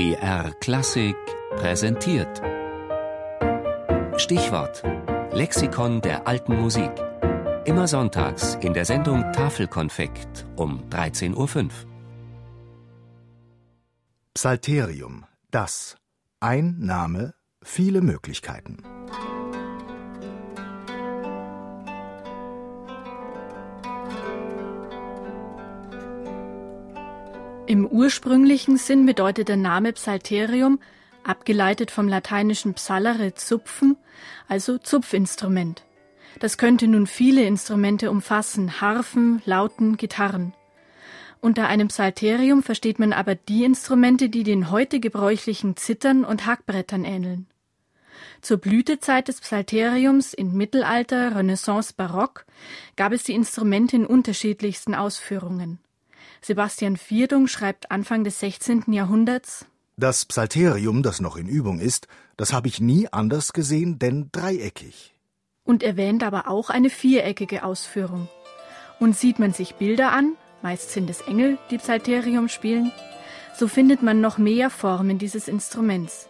BR Klassik präsentiert. Stichwort: Lexikon der alten Musik. Immer sonntags in der Sendung Tafelkonfekt um 13.05 Uhr. Psalterium, das. Ein Name, viele Möglichkeiten. Im ursprünglichen Sinn bedeutet der Name Psalterium, abgeleitet vom lateinischen psallere zupfen, also Zupfinstrument. Das könnte nun viele Instrumente umfassen, Harfen, Lauten, Gitarren. Unter einem Psalterium versteht man aber die Instrumente, die den heute gebräuchlichen Zittern und Hackbrettern ähneln. Zur Blütezeit des Psalteriums in Mittelalter, Renaissance, Barock gab es die Instrumente in unterschiedlichsten Ausführungen. Sebastian Vierdung schreibt Anfang des 16. Jahrhunderts Das Psalterium, das noch in Übung ist, das habe ich nie anders gesehen, denn dreieckig. Und erwähnt aber auch eine viereckige Ausführung. Und sieht man sich Bilder an, meist sind es Engel, die Psalterium spielen, so findet man noch mehr Formen dieses Instruments.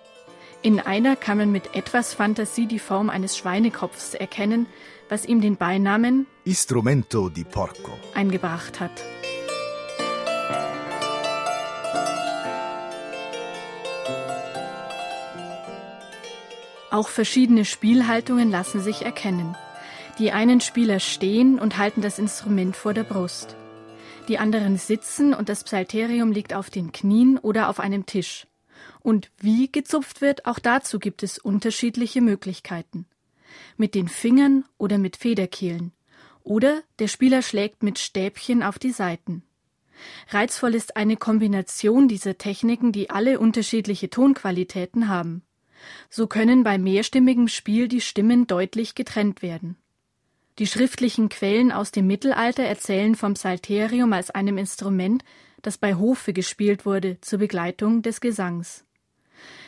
In einer kann man mit etwas Fantasie die Form eines Schweinekopfs erkennen, was ihm den Beinamen Istrumento di Porco eingebracht hat. Auch verschiedene Spielhaltungen lassen sich erkennen. Die einen Spieler stehen und halten das Instrument vor der Brust. Die anderen sitzen und das Psalterium liegt auf den Knien oder auf einem Tisch. Und wie gezupft wird, auch dazu gibt es unterschiedliche Möglichkeiten. Mit den Fingern oder mit Federkehlen. Oder der Spieler schlägt mit Stäbchen auf die Saiten. Reizvoll ist eine Kombination dieser Techniken, die alle unterschiedliche Tonqualitäten haben. So können bei mehrstimmigem Spiel die Stimmen deutlich getrennt werden. Die schriftlichen Quellen aus dem Mittelalter erzählen vom Psalterium als einem Instrument, das bei Hofe gespielt wurde zur Begleitung des Gesangs.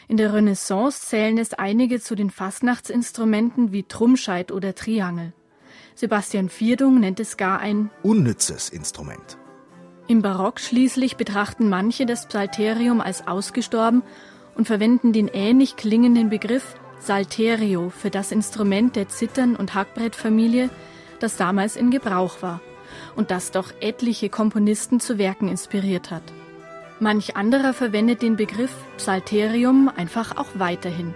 In der Renaissance zählen es einige zu den Fastnachtsinstrumenten wie Trummscheit oder Triangel. Sebastian Vierdung nennt es gar ein unnützes Instrument. Im Barock schließlich betrachten manche das Psalterium als ausgestorben und verwenden den ähnlich klingenden Begriff Salterio für das Instrument der Zittern- und Hackbrettfamilie, das damals in Gebrauch war und das doch etliche Komponisten zu Werken inspiriert hat. Manch anderer verwendet den Begriff Psalterium einfach auch weiterhin.